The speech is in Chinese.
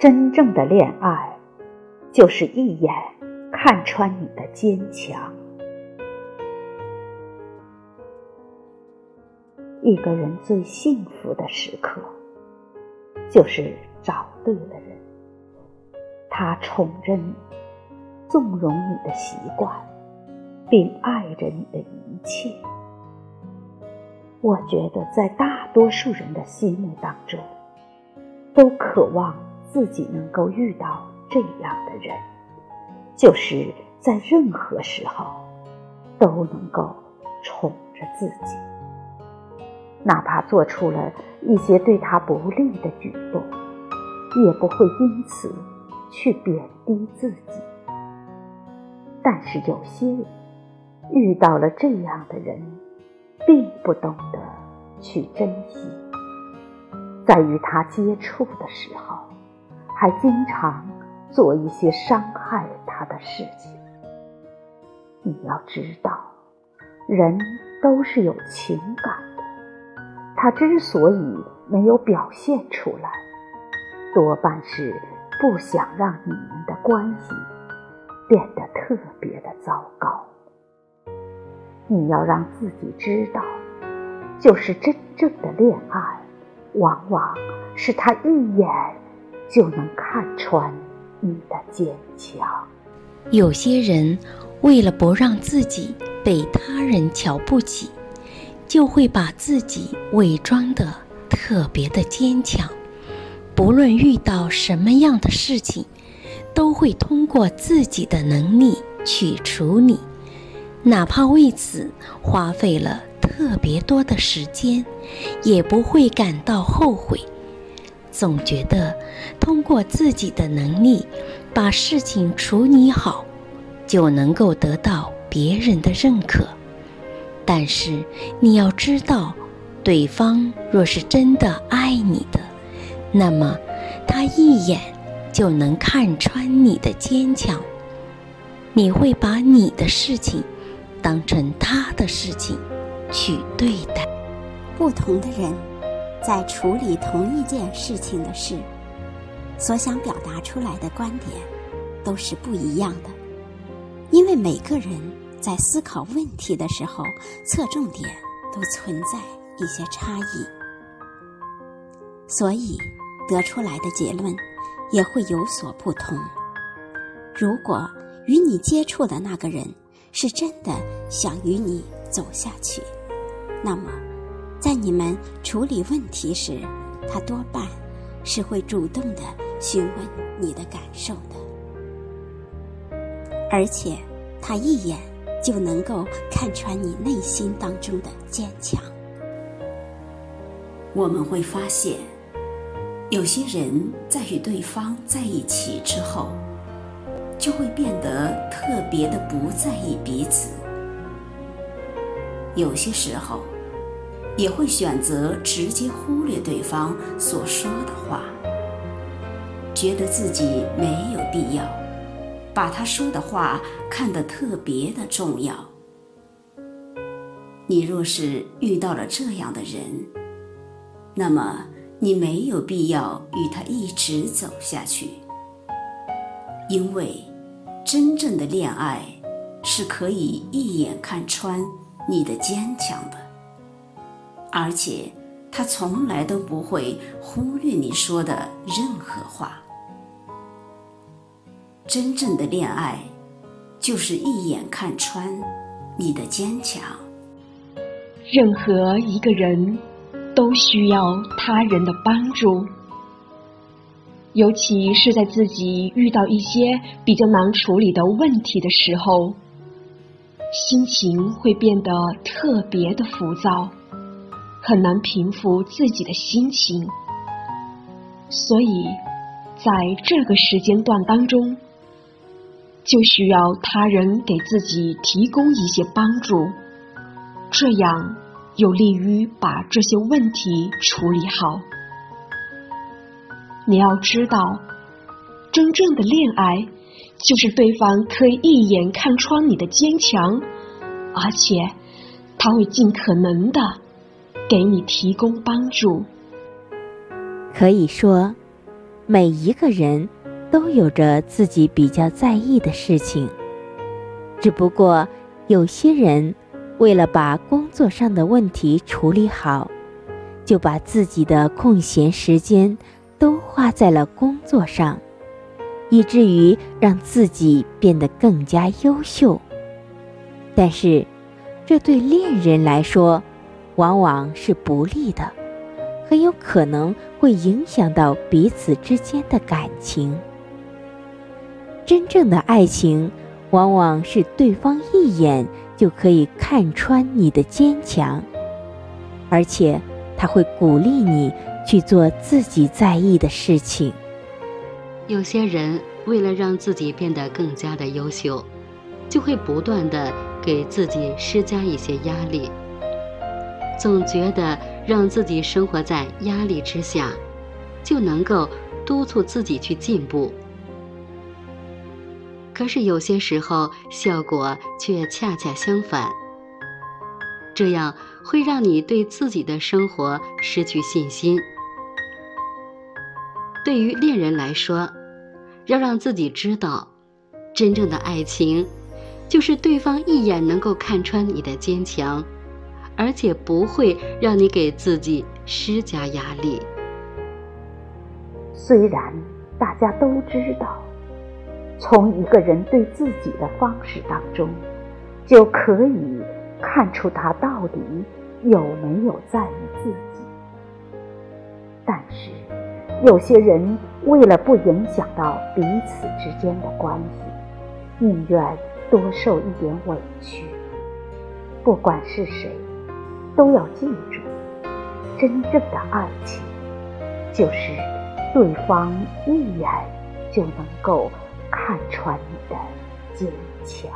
真正的恋爱，就是一眼看穿你的坚强。一个人最幸福的时刻，就是找对了人。他宠着你，纵容你的习惯，并爱着你的一切。我觉得，在大多数人的心目当中，都渴望自己能够遇到这样的人，就是在任何时候都能够宠着自己，哪怕做出了一些对他不利的举动，也不会因此去贬低自己。但是有些人遇到了这样的人，并不懂得去珍惜。在与他接触的时候，还经常做一些伤害他的事情。你要知道，人都是有情感的，他之所以没有表现出来，多半是不想让你们的关系变得特别的糟糕。你要让自己知道，就是真正的恋爱。往往是他一眼就能看穿你的坚强。有些人为了不让自己被他人瞧不起，就会把自己伪装的特别的坚强。不论遇到什么样的事情，都会通过自己的能力去处理，哪怕为此花费了。特别多的时间，也不会感到后悔，总觉得通过自己的能力把事情处理好，就能够得到别人的认可。但是你要知道，对方若是真的爱你的，那么他一眼就能看穿你的坚强。你会把你的事情当成他的事情。去对待不同的人，在处理同一件事情的事，所想表达出来的观点都是不一样的。因为每个人在思考问题的时候，侧重点都存在一些差异，所以得出来的结论也会有所不同。如果与你接触的那个人是真的想与你走下去，那么，在你们处理问题时，他多半是会主动的询问你的感受的，而且他一眼就能够看穿你内心当中的坚强。我们会发现，有些人在与对方在一起之后，就会变得特别的不在意彼此。有些时候，也会选择直接忽略对方所说的话，觉得自己没有必要把他说的话看得特别的重要。你若是遇到了这样的人，那么你没有必要与他一直走下去，因为真正的恋爱是可以一眼看穿。你的坚强的，而且他从来都不会忽略你说的任何话。真正的恋爱，就是一眼看穿你的坚强。任何一个人都需要他人的帮助，尤其是在自己遇到一些比较难处理的问题的时候。心情会变得特别的浮躁，很难平复自己的心情，所以在这个时间段当中，就需要他人给自己提供一些帮助，这样有利于把这些问题处理好。你要知道，真正的恋爱。就是对方可以一眼看穿你的坚强，而且他会尽可能的给你提供帮助。可以说，每一个人都有着自己比较在意的事情，只不过有些人为了把工作上的问题处理好，就把自己的空闲时间都花在了工作上，以至于让自己变得更加优秀。但是，这对恋人来说，往往是不利的。很有可能会影响到彼此之间的感情。真正的爱情，往往是对方一眼就可以看穿你的坚强，而且他会鼓励你去做自己在意的事情。有些人为了让自己变得更加的优秀，就会不断的给自己施加一些压力，总觉得。让自己生活在压力之下，就能够督促自己去进步。可是有些时候，效果却恰恰相反。这样会让你对自己的生活失去信心。对于恋人来说，要让自己知道，真正的爱情，就是对方一眼能够看穿你的坚强。而且不会让你给自己施加压力。虽然大家都知道，从一个人对自己的方式当中，就可以看出他到底有没有在意自己。但是，有些人为了不影响到彼此之间的关系，宁愿多受一点委屈。不管是谁。都要记住，真正的爱情，就是对方一眼就能够看穿你的坚强。